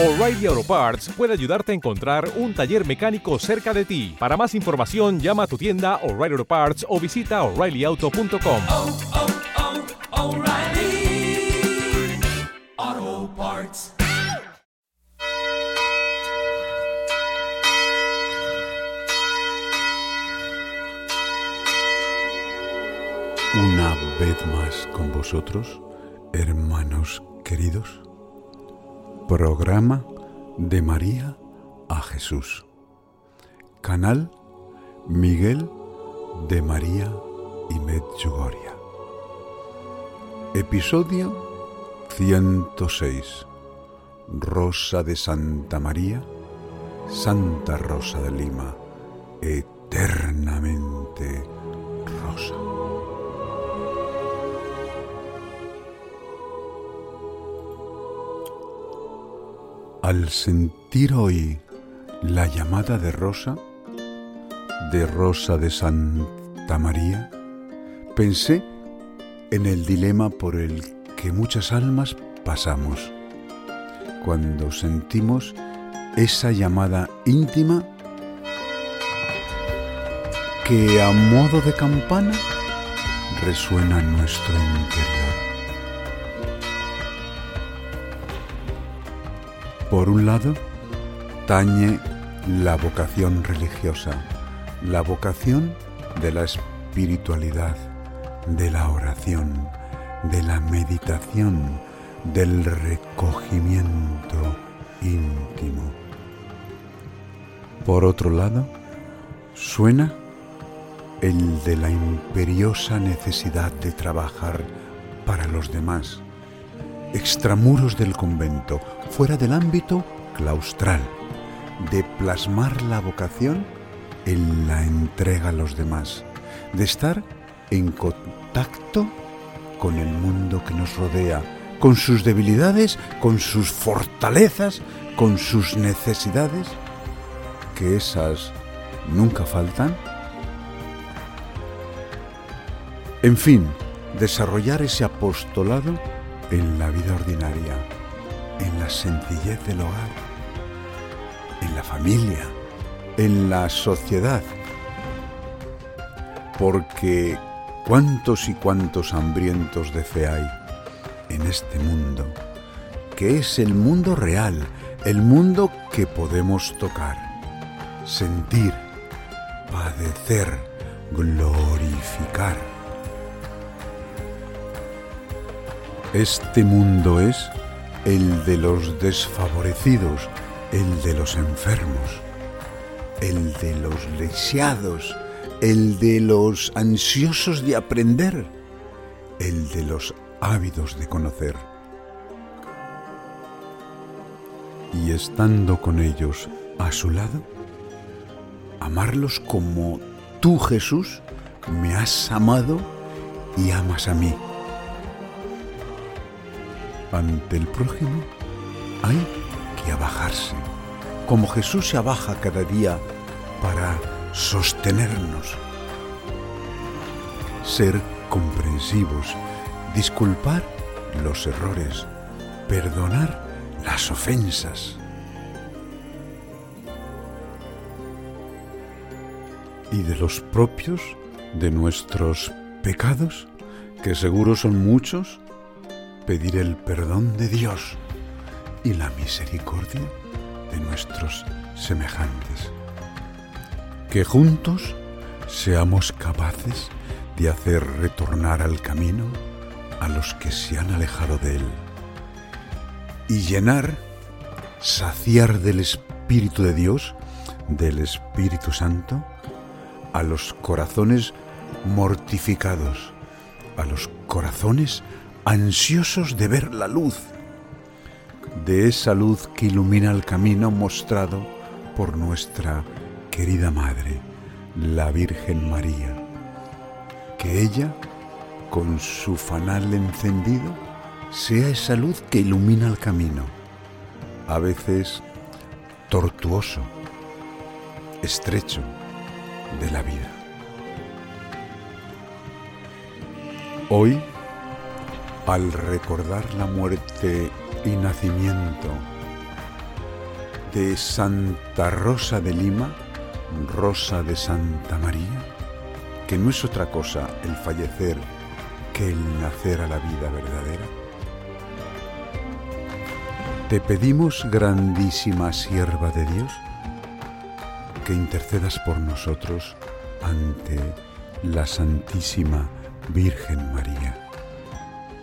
O'Reilly Auto Parts puede ayudarte a encontrar un taller mecánico cerca de ti. Para más información, llama a tu tienda O'Reilly Auto Parts o visita oreillyauto.com. oh, oh, Parts. Una vez más con vosotros, hermanos queridos, programa de María a Jesús. Canal Miguel de María y Medjugorje. Episodio 106. Rosa de Santa María, Santa Rosa de Lima, eternamente rosa. Al sentir hoy la llamada de Rosa, de Rosa de Santa María, pensé en el dilema por el que muchas almas pasamos cuando sentimos esa llamada íntima que a modo de campana resuena en nuestro interior. Por un lado, tañe la vocación religiosa, la vocación de la espiritualidad, de la oración, de la meditación, del recogimiento íntimo. Por otro lado, suena el de la imperiosa necesidad de trabajar para los demás, extramuros del convento, fuera del ámbito claustral, de plasmar la vocación en la entrega a los demás, de estar en contacto con el mundo que nos rodea, con sus debilidades, con sus fortalezas, con sus necesidades, que esas nunca faltan. En fin, desarrollar ese apostolado en la vida ordinaria, en la sencillez del hogar, en la familia, en la sociedad. Porque cuántos y cuántos hambrientos de fe hay en este mundo, que es el mundo real, el mundo que podemos tocar, sentir, padecer, glorificar. Este mundo es el de los desfavorecidos, el de los enfermos, el de los lisiados, el de los ansiosos de aprender, el de los ávidos de conocer. Y estando con ellos a su lado, amarlos como tú Jesús me has amado y amas a mí. Ante el prójimo hay que abajarse, como Jesús se abaja cada día para sostenernos. Ser comprensivos, disculpar los errores, perdonar las ofensas. Y de los propios, de nuestros pecados, que seguro son muchos, pedir el perdón de Dios y la misericordia de nuestros semejantes. Que juntos seamos capaces de hacer retornar al camino a los que se han alejado de él y llenar, saciar del Espíritu de Dios, del Espíritu Santo, a los corazones mortificados, a los corazones ansiosos de ver la luz, de esa luz que ilumina el camino mostrado por nuestra querida Madre, la Virgen María. Que ella, con su fanal encendido, sea esa luz que ilumina el camino, a veces tortuoso, estrecho de la vida. Hoy, al recordar la muerte y nacimiento de Santa Rosa de Lima, Rosa de Santa María, que no es otra cosa el fallecer que el nacer a la vida verdadera? Te pedimos, grandísima sierva de Dios, que intercedas por nosotros ante la Santísima Virgen María,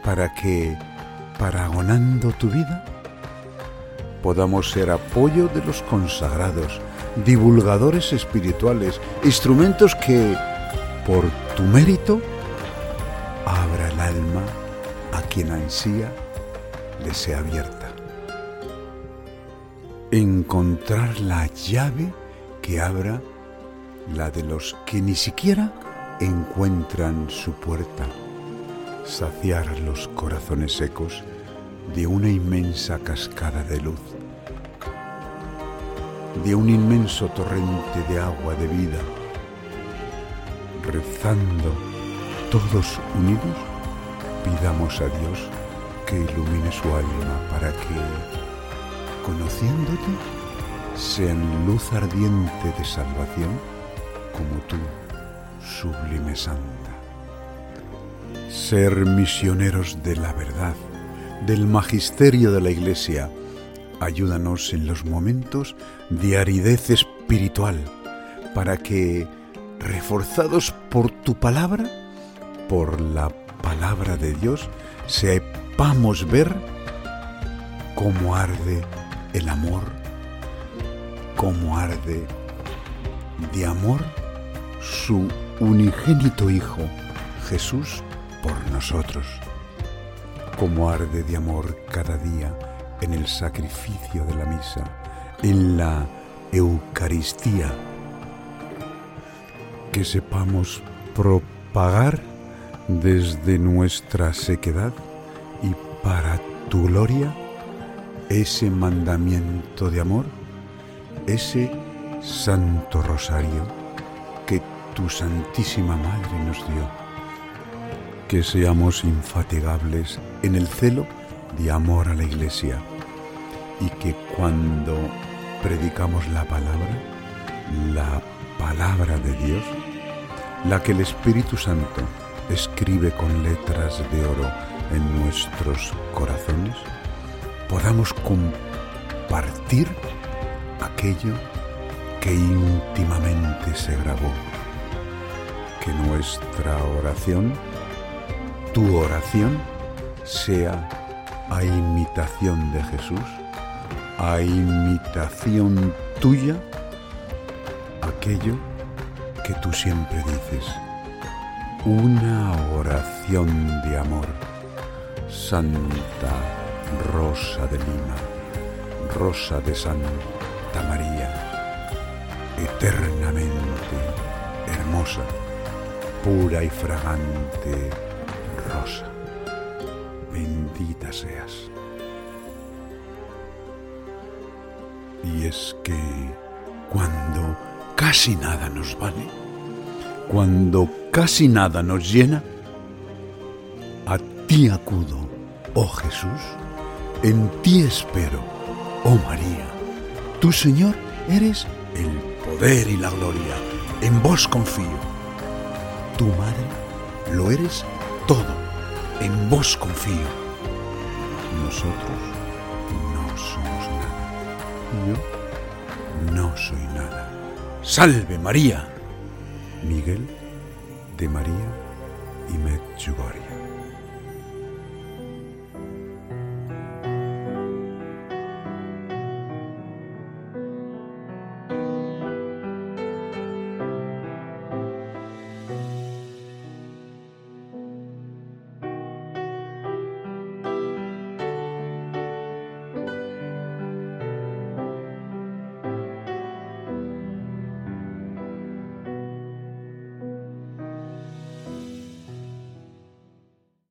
para que, paragonando tu vida, podamos ser apoyo de los consagrados, divulgadores espirituales, instrumentos que, por tu mérito, abra el alma a quien ansía le sea abierta. Encontrar la llave que abra la de los que ni siquiera encuentran su puerta, saciar los corazones secos de una inmensa cascada de luz, de un inmenso torrente de agua de vida, rezando todos unidos, pidamos a Dios que ilumine su alma para que, conociéndote, sean luz ardiente de salvación como tú, sublime santa. Ser misioneros de la verdad, del magisterio de la Iglesia, ayúdanos en los momentos de aridez espiritual, para que, reforzados por tu palabra, por la palabra de Dios, sepamos ver cómo arde el amor, cómo arde de amor su unigénito Hijo, Jesús, por nosotros. Cómo arde de amor cada día en el sacrificio de la misa, en la Eucaristía. Que sepamos propagar desde nuestra sequedad y para tu gloria ese mandamiento de amor, ese Santo Rosario que tu Santísima Madre nos dio. Que seamos infatigables en el celo de amor a la Iglesia y que cuando predicamos la palabra, la palabra de Dios, la que el Espíritu Santo escribe con letras de oro en nuestros corazones, podamos compartir aquello que íntimamente se grabó. Que nuestra oración, tu oración, sea a imitación de Jesús, a imitación tuya, aquello que tú siempre dices una oración de amor. Santa Rosa de Lima, Rosa de Santa María, eternamente hermosa, pura y fragante Rosa. Bendita seas. Y es que cuando casi nada nos vale, cuando casi nada nos llena, a ti acudo, oh Jesús, en ti espero, oh María. Tu Señor eres el poder y la gloria, en vos confío. Tu Madre lo eres todo, en vos confío. Nosotros no somos nada. Yo no soy nada. Salve María. Miguel de María y Medjugorje.